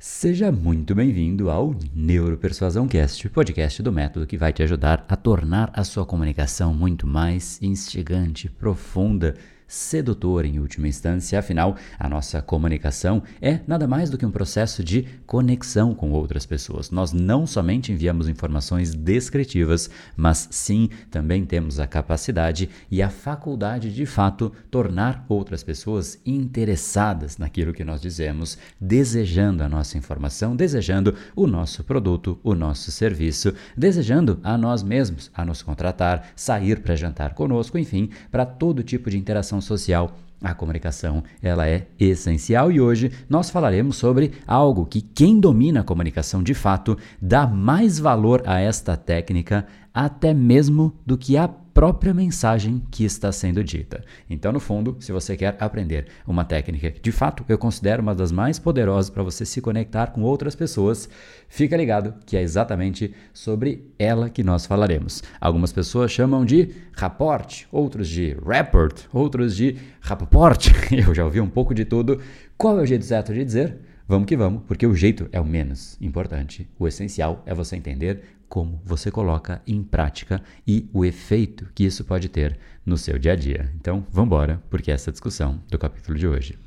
Seja muito bem-vindo ao Neuropersuasão Cast, podcast do método que vai te ajudar a tornar a sua comunicação muito mais instigante, profunda sedutor em última instância, afinal, a nossa comunicação é nada mais do que um processo de conexão com outras pessoas. Nós não somente enviamos informações descritivas, mas sim também temos a capacidade e a faculdade de fato tornar outras pessoas interessadas naquilo que nós dizemos, desejando a nossa informação, desejando o nosso produto, o nosso serviço, desejando a nós mesmos a nos contratar, sair para jantar conosco, enfim, para todo tipo de interação comunicação social. A comunicação, ela é essencial e hoje nós falaremos sobre algo que quem domina a comunicação de fato dá mais valor a esta técnica até mesmo do que a própria mensagem que está sendo dita. Então, no fundo, se você quer aprender uma técnica que de fato eu considero uma das mais poderosas para você se conectar com outras pessoas, fica ligado que é exatamente sobre ela que nós falaremos. Algumas pessoas chamam de rapport, outros de rapport, outros de rapport. Eu já ouvi um pouco de tudo. Qual é o jeito certo de dizer? Vamos que vamos, porque o jeito é o menos importante. O essencial é você entender como você coloca em prática e o efeito que isso pode ter no seu dia a dia. Então, vamos embora, porque essa é a discussão do capítulo de hoje.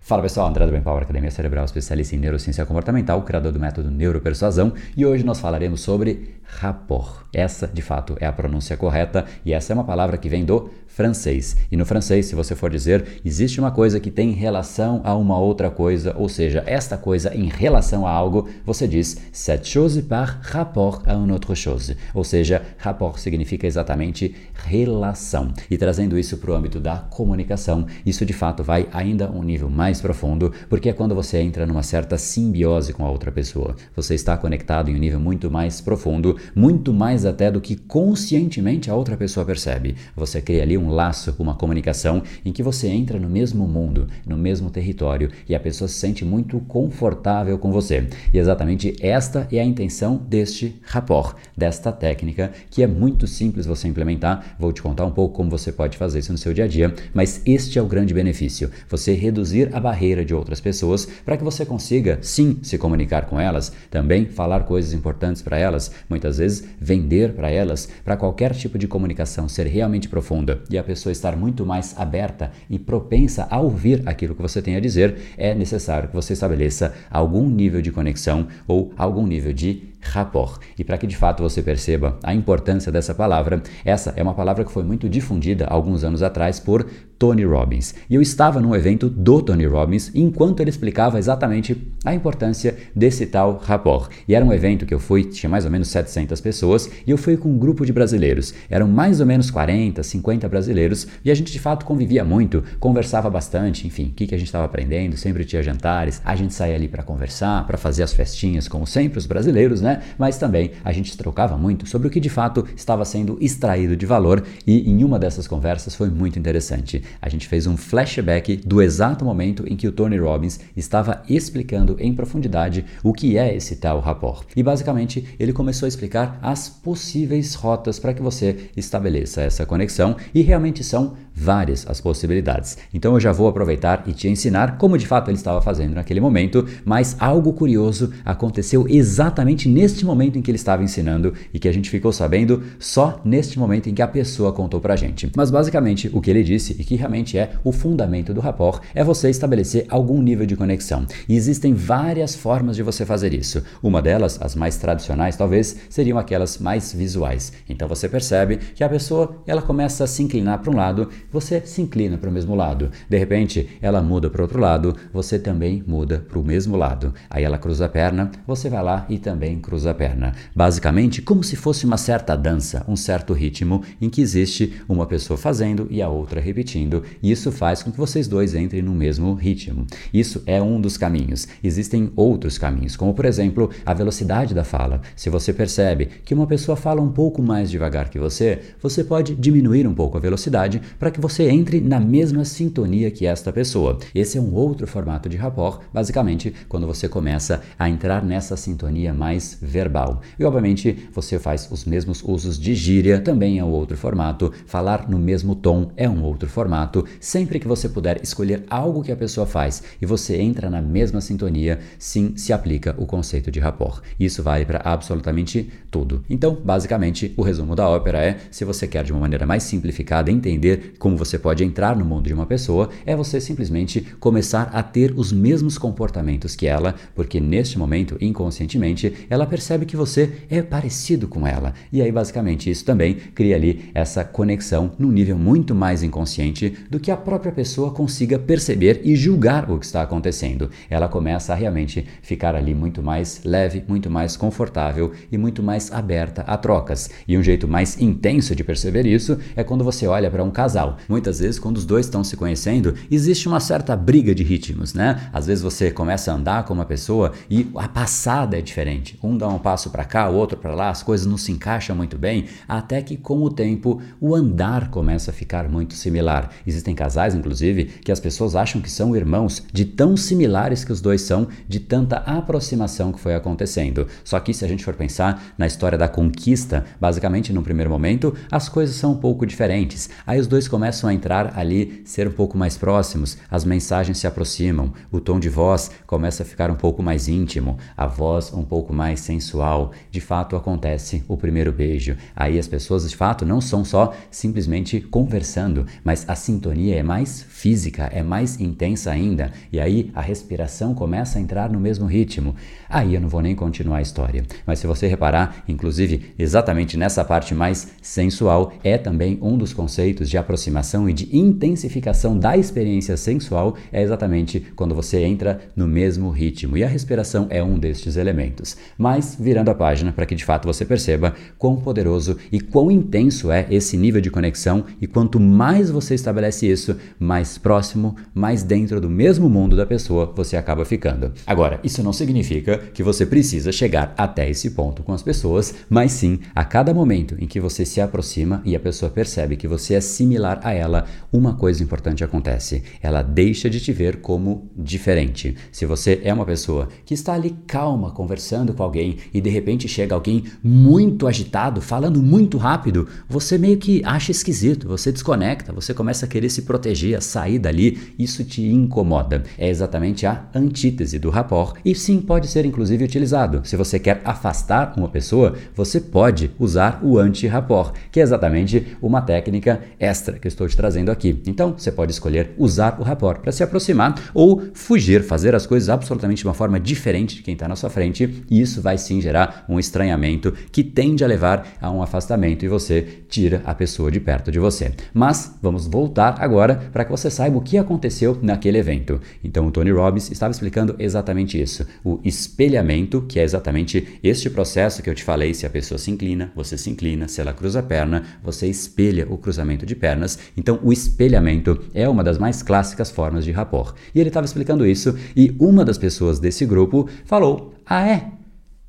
Fala pessoal, André do Brain Power, Academia Cerebral, especialista em neurociência comportamental, criador do método Neuropersuasão, e hoje nós falaremos sobre rapport. Essa, de fato, é a pronúncia correta e essa é uma palavra que vem do francês. E no francês, se você for dizer, existe uma coisa que tem relação a uma outra coisa, ou seja, esta coisa em relação a algo, você diz cette chose par rapport à une autre chose. Ou seja, rapport significa exatamente relação. E trazendo isso para o âmbito da comunicação, isso de fato vai ainda um nível mais profundo, porque é quando você entra numa certa simbiose com a outra pessoa. Você está conectado em um nível muito mais profundo, muito mais até do que conscientemente a outra pessoa percebe. Você cria ali um laço, uma comunicação em que você entra no mesmo mundo, no mesmo território e a pessoa se sente muito confortável com você. E exatamente esta é a intenção deste rapport, desta técnica, que é muito simples você implementar. Vou te contar um pouco como você pode fazer isso no seu dia a dia, mas este é o grande benefício: você reduzir a barreira de outras pessoas para que você consiga, sim, se comunicar com elas, também falar coisas importantes para elas, vezes vender para elas, para qualquer tipo de comunicação ser realmente profunda e a pessoa estar muito mais aberta e propensa a ouvir aquilo que você tem a dizer, é necessário que você estabeleça algum nível de conexão ou algum nível de rapport. E para que de fato você perceba a importância dessa palavra, essa é uma palavra que foi muito difundida alguns anos atrás por Tony Robbins. E eu estava num evento do Tony Robbins enquanto ele explicava exatamente a importância desse tal rapport. E era um evento que eu fui, tinha mais ou menos 700 pessoas, e eu fui com um grupo de brasileiros. Eram mais ou menos 40, 50 brasileiros, e a gente de fato convivia muito, conversava bastante, enfim, o que, que a gente estava aprendendo, sempre tinha jantares, a gente saía ali para conversar, para fazer as festinhas, como sempre os brasileiros, né? Mas também a gente trocava muito sobre o que de fato estava sendo extraído de valor, e em uma dessas conversas foi muito interessante. A gente fez um flashback do exato momento em que o Tony Robbins estava explicando em profundidade o que é esse tal rapport. E basicamente ele começou a explicar as possíveis rotas para que você estabeleça essa conexão e realmente são várias as possibilidades. Então eu já vou aproveitar e te ensinar como de fato ele estava fazendo naquele momento, mas algo curioso aconteceu exatamente neste momento em que ele estava ensinando e que a gente ficou sabendo só neste momento em que a pessoa contou pra gente. Mas basicamente o que ele disse e que realmente é o fundamento do rapport é você estabelecer algum nível de conexão. E existem várias formas de você fazer isso. Uma delas, as mais tradicionais talvez, seriam aquelas mais visuais. Então você percebe que a pessoa ela começa a se inclinar para um lado você se inclina para o mesmo lado. De repente, ela muda para o outro lado, você também muda para o mesmo lado. Aí ela cruza a perna, você vai lá e também cruza a perna. Basicamente, como se fosse uma certa dança, um certo ritmo em que existe uma pessoa fazendo e a outra repetindo, e isso faz com que vocês dois entrem no mesmo ritmo. Isso é um dos caminhos. Existem outros caminhos, como por exemplo, a velocidade da fala. Se você percebe que uma pessoa fala um pouco mais devagar que você, você pode diminuir um pouco a velocidade para que você entre na mesma sintonia que esta pessoa. Esse é um outro formato de rapport, basicamente quando você começa a entrar nessa sintonia mais verbal. E obviamente você faz os mesmos usos de gíria, também é um outro formato. Falar no mesmo tom é um outro formato. Sempre que você puder escolher algo que a pessoa faz e você entra na mesma sintonia, sim, se aplica o conceito de rapport. Isso vale para absolutamente tudo. Então, basicamente, o resumo da ópera é: se você quer de uma maneira mais simplificada entender como você pode entrar no mundo de uma pessoa, é você simplesmente começar a ter os mesmos comportamentos que ela, porque neste momento, inconscientemente, ela percebe que você é parecido com ela. E aí, basicamente, isso também cria ali essa conexão num nível muito mais inconsciente do que a própria pessoa consiga perceber e julgar o que está acontecendo. Ela começa a realmente ficar ali muito mais leve, muito mais confortável e muito mais aberta a trocas. E um jeito mais intenso de perceber isso é quando você olha para um casal. Muitas vezes, quando os dois estão se conhecendo, existe uma certa briga de ritmos, né? Às vezes você começa a andar com uma pessoa e a passada é diferente. Um dá um passo para cá, o outro para lá, as coisas não se encaixam muito bem, até que com o tempo o andar começa a ficar muito similar. Existem casais, inclusive, que as pessoas acham que são irmãos, de tão similares que os dois são, de tanta aproximação que foi acontecendo. Só que se a gente for pensar na história da conquista, basicamente no primeiro momento as coisas são um pouco diferentes. Aí os dois começam a entrar ali, ser um pouco mais próximos, as mensagens se aproximam, o tom de voz começa a ficar um pouco mais íntimo, a voz um pouco mais sensual. De fato acontece o primeiro beijo. Aí as pessoas de fato não são só simplesmente conversando, mas a sintonia é mais física, é mais intensa ainda, e aí a respiração começa a entrar no mesmo ritmo. Aí eu não vou nem continuar a história, mas se você reparar, inclusive exatamente nessa parte mais sensual, é também um dos conceitos de aproximação e de intensificação da experiência sensual, é exatamente quando você entra no mesmo ritmo, e a respiração é um destes elementos. Mas virando a página para que de fato você perceba quão poderoso e quão intenso é esse nível de conexão, e quanto mais você estabelece isso, mais próximo, mais dentro do mesmo mundo da pessoa você acaba ficando. Agora, isso não significa que você precisa chegar até esse ponto com as pessoas, mas sim a cada momento em que você se aproxima e a pessoa percebe que você é similar a ela, uma coisa importante acontece: ela deixa de te ver como diferente. Se você é uma pessoa que está ali calma conversando com alguém e de repente chega alguém muito agitado, falando muito rápido, você meio que acha esquisito, você desconecta, você começa a querer se proteger, a sair dali, isso te incomoda. É exatamente a antítese do rapport e sim pode ser inclusive utilizado. Se você quer afastar uma pessoa, você pode usar o anti-rapport, que é exatamente uma técnica extra que eu estou te trazendo aqui. Então, você pode escolher usar o rapport para se aproximar ou fugir, fazer as coisas absolutamente de uma forma diferente de quem está na sua frente, e isso vai sim gerar um estranhamento que tende a levar a um afastamento e você tira a pessoa de perto de você. Mas vamos voltar agora para que você saiba o que aconteceu naquele evento. Então, o Tony Robbins estava explicando exatamente isso, o espelhamento, que é exatamente este processo que eu te falei, se a pessoa se inclina, você se inclina, se ela cruza a perna, você espelha o cruzamento de pernas. Então, o espelhamento é uma das mais clássicas formas de rapport. E ele estava explicando isso e uma das pessoas desse grupo falou: "Ah, é?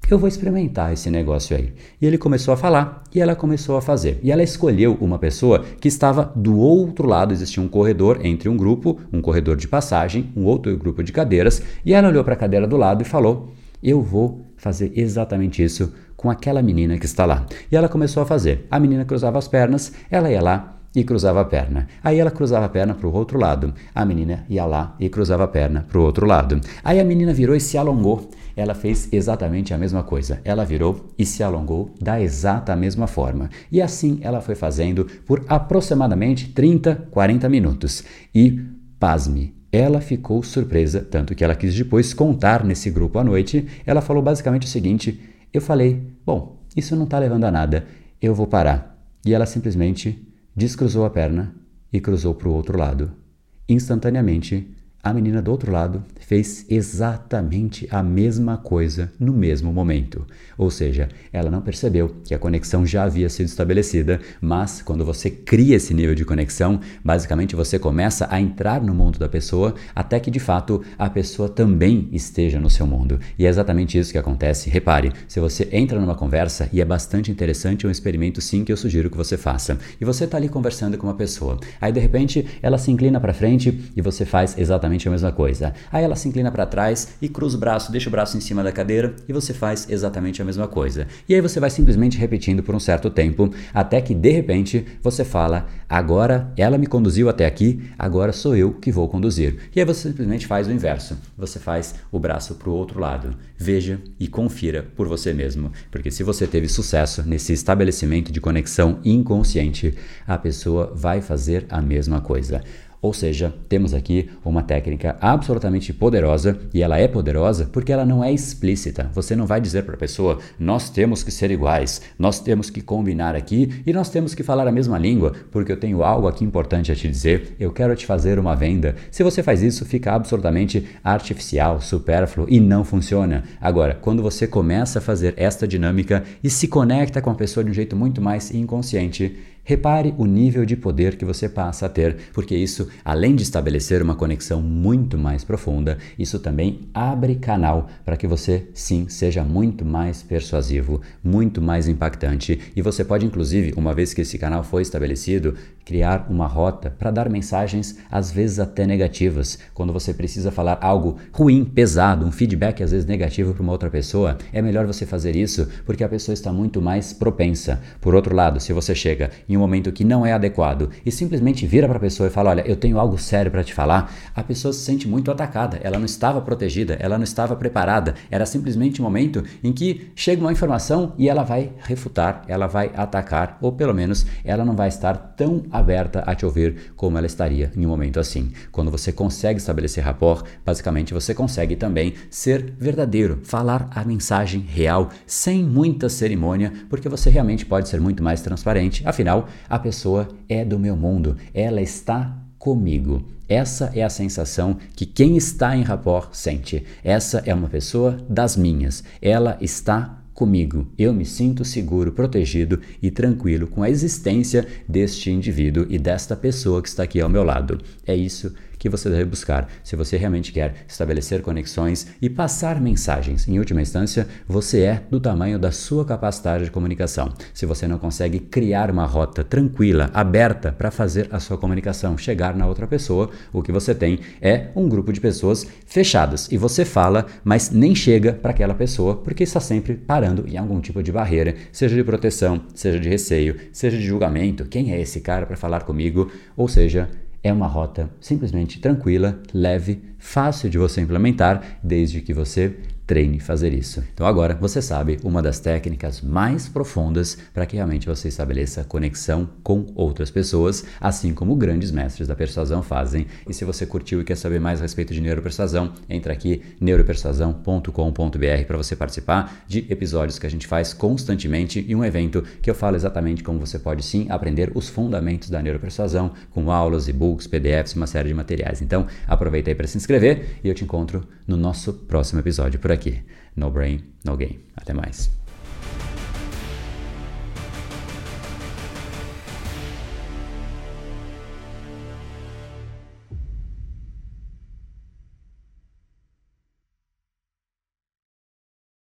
eu vou experimentar esse negócio aí. E ele começou a falar e ela começou a fazer. E ela escolheu uma pessoa que estava do outro lado, existia um corredor entre um grupo, um corredor de passagem, um outro grupo de cadeiras, e ela olhou para a cadeira do lado e falou: Eu vou fazer exatamente isso com aquela menina que está lá. E ela começou a fazer. A menina cruzava as pernas, ela ia lá e cruzava a perna. Aí ela cruzava a perna para o outro lado. A menina ia lá e cruzava a perna para o outro lado. Aí a menina virou e se alongou ela fez exatamente a mesma coisa. Ela virou e se alongou da exata mesma forma. E assim ela foi fazendo por aproximadamente 30, 40 minutos. E, pasme, ela ficou surpresa, tanto que ela quis depois contar nesse grupo à noite. Ela falou basicamente o seguinte: Eu falei, bom, isso não está levando a nada, eu vou parar. E ela simplesmente descruzou a perna e cruzou para o outro lado. Instantaneamente, a menina do outro lado fez exatamente a mesma coisa no mesmo momento. Ou seja, ela não percebeu que a conexão já havia sido estabelecida, mas quando você cria esse nível de conexão, basicamente você começa a entrar no mundo da pessoa até que de fato a pessoa também esteja no seu mundo. E é exatamente isso que acontece. Repare, se você entra numa conversa e é bastante interessante, é um experimento sim que eu sugiro que você faça. E você está ali conversando com uma pessoa. Aí de repente ela se inclina para frente e você faz exatamente a mesma coisa. Aí ela se inclina para trás e cruza o braço, deixa o braço em cima da cadeira e você faz exatamente a mesma coisa. E aí você vai simplesmente repetindo por um certo tempo até que de repente você fala: agora ela me conduziu até aqui, agora sou eu que vou conduzir. E aí você simplesmente faz o inverso. Você faz o braço para o outro lado. Veja e confira por você mesmo, porque se você teve sucesso nesse estabelecimento de conexão inconsciente, a pessoa vai fazer a mesma coisa. Ou seja, temos aqui uma técnica absolutamente poderosa e ela é poderosa porque ela não é explícita. Você não vai dizer para a pessoa: nós temos que ser iguais, nós temos que combinar aqui e nós temos que falar a mesma língua porque eu tenho algo aqui importante a te dizer, eu quero te fazer uma venda. Se você faz isso, fica absolutamente artificial, supérfluo e não funciona. Agora, quando você começa a fazer esta dinâmica e se conecta com a pessoa de um jeito muito mais inconsciente, Repare o nível de poder que você passa a ter, porque isso, além de estabelecer uma conexão muito mais profunda, isso também abre canal para que você, sim, seja muito mais persuasivo, muito mais impactante e você pode, inclusive, uma vez que esse canal foi estabelecido, criar uma rota para dar mensagens, às vezes até negativas. Quando você precisa falar algo ruim, pesado, um feedback às vezes negativo para uma outra pessoa, é melhor você fazer isso porque a pessoa está muito mais propensa. Por outro lado, se você chega em em um momento que não é adequado e simplesmente vira para a pessoa e fala: Olha, eu tenho algo sério para te falar, a pessoa se sente muito atacada. Ela não estava protegida, ela não estava preparada. Era simplesmente um momento em que chega uma informação e ela vai refutar, ela vai atacar, ou pelo menos ela não vai estar tão aberta a te ouvir como ela estaria em um momento assim. Quando você consegue estabelecer rapport, basicamente você consegue também ser verdadeiro, falar a mensagem real, sem muita cerimônia, porque você realmente pode ser muito mais transparente. Afinal, a pessoa é do meu mundo, ela está comigo. Essa é a sensação que quem está em rapport sente. Essa é uma pessoa das minhas. Ela está comigo. Eu me sinto seguro, protegido e tranquilo com a existência deste indivíduo e desta pessoa que está aqui ao meu lado. É isso que você deve buscar se você realmente quer estabelecer conexões e passar mensagens. Em última instância, você é do tamanho da sua capacidade de comunicação. Se você não consegue criar uma rota tranquila, aberta para fazer a sua comunicação chegar na outra pessoa, o que você tem é um grupo de pessoas fechadas e você fala, mas nem chega para aquela pessoa porque está sempre parando em algum tipo de barreira, seja de proteção, seja de receio, seja de julgamento. Quem é esse cara para falar comigo? Ou seja, é uma rota simplesmente tranquila, leve, fácil de você implementar, desde que você treine fazer isso. Então agora você sabe uma das técnicas mais profundas para que realmente você estabeleça conexão com outras pessoas, assim como grandes mestres da persuasão fazem. E se você curtiu e quer saber mais a respeito de neuropersuasão, entra aqui neuropersuasão.com.br para você participar de episódios que a gente faz constantemente e um evento que eu falo exatamente como você pode sim aprender os fundamentos da neuropersuasão com aulas, e-books, PDFs, uma série de materiais. Então aproveita aí para se inscrever e eu te encontro no nosso próximo episódio por aqui. No Brain, No Game. Até mais.